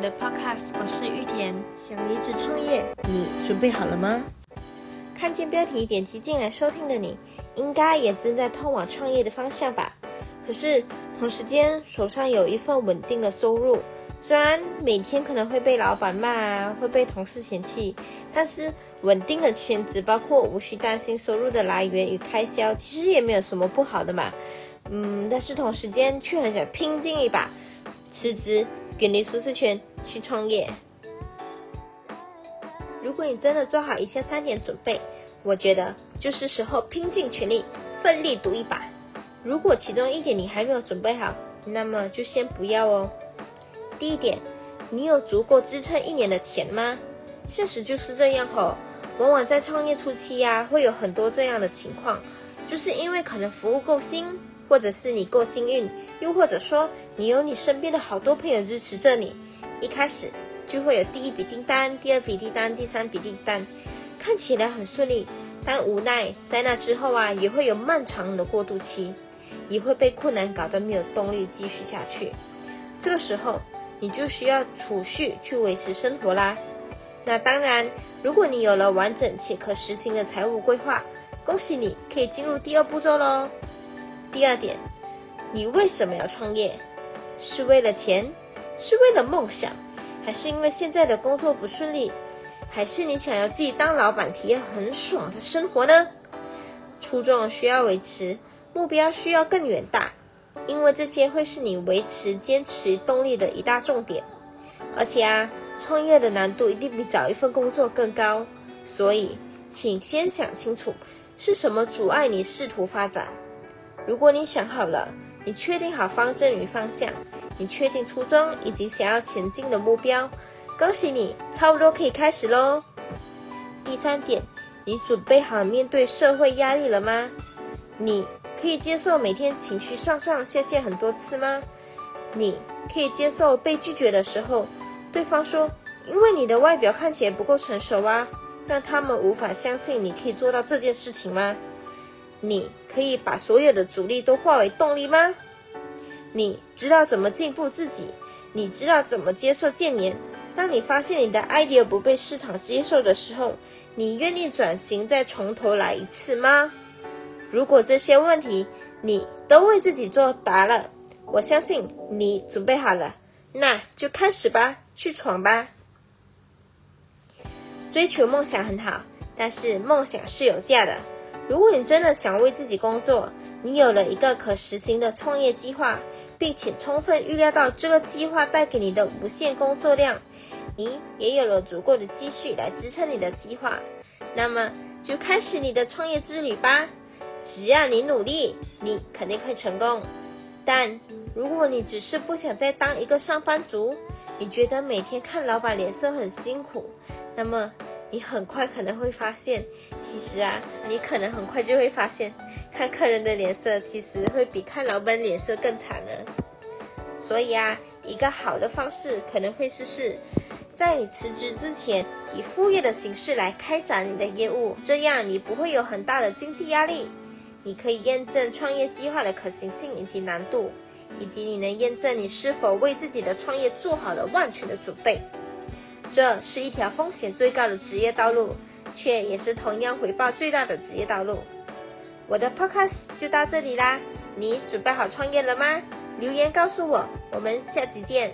我的 Podcast，我是玉田。想离职创业，你准备好了吗？看见标题点击进来收听的你，应该也正在通往创业的方向吧？可是同时间手上有一份稳定的收入，虽然每天可能会被老板骂啊，会被同事嫌弃，但是稳定的圈子包括无需担心收入的来源与开销，其实也没有什么不好的嘛。嗯，但是同时间却很想拼劲一把，辞职。远离舒适圈去创业。如果你真的做好以下三点准备，我觉得就是时候拼尽全力，奋力赌一把。如果其中一点你还没有准备好，那么就先不要哦。第一点，你有足够支撑一年的钱吗？现实就是这样吼，往往在创业初期呀，会有很多这样的情况，就是因为可能服务够新。或者是你够幸运，又或者说你有你身边的好多朋友支持着你，一开始就会有第一笔订单、第二笔订单、第三笔订单，看起来很顺利，但无奈在那之后啊，也会有漫长的过渡期，也会被困难搞得没有动力继续下去。这个时候你就需要储蓄去维持生活啦。那当然，如果你有了完整且可实行的财务规划，恭喜你可以进入第二步骤喽。第二点，你为什么要创业？是为了钱？是为了梦想？还是因为现在的工作不顺利？还是你想要自己当老板，体验很爽的生活呢？初衷需要维持，目标需要更远大，因为这些会是你维持坚持动力的一大重点。而且啊，创业的难度一定比找一份工作更高，所以请先想清楚，是什么阻碍你试图发展。如果你想好了，你确定好方针与方向，你确定初衷以及想要前进的目标，恭喜你，差不多可以开始喽。第三点，你准备好面对社会压力了吗？你可以接受每天情绪上上下下很多次吗？你可以接受被拒绝的时候，对方说因为你的外表看起来不够成熟啊，让他们无法相信你可以做到这件事情吗？你可以把所有的阻力都化为动力吗？你知道怎么进步自己？你知道怎么接受建言？当你发现你的 idea 不被市场接受的时候，你愿意转型再从头来一次吗？如果这些问题你都为自己作答了，我相信你准备好了，那就开始吧，去闯吧。追求梦想很好，但是梦想是有价的。如果你真的想为自己工作，你有了一个可实行的创业计划，并且充分预料到这个计划带给你的无限工作量，你也有了足够的积蓄来支撑你的计划，那么就开始你的创业之旅吧。只要你努力，你肯定会成功。但如果你只是不想再当一个上班族，你觉得每天看老板脸色很辛苦，那么。你很快可能会发现，其实啊，你可能很快就会发现，看客人的脸色其实会比看老板脸色更惨呢。所以啊，一个好的方式可能会是是，在你辞职之前，以副业的形式来开展你的业务，这样你不会有很大的经济压力。你可以验证创业计划的可行性以及难度，以及你能验证你是否为自己的创业做好了万全的准备。这是一条风险最高的职业道路，却也是同样回报最大的职业道路。我的 podcast 就到这里啦，你准备好创业了吗？留言告诉我，我们下期见。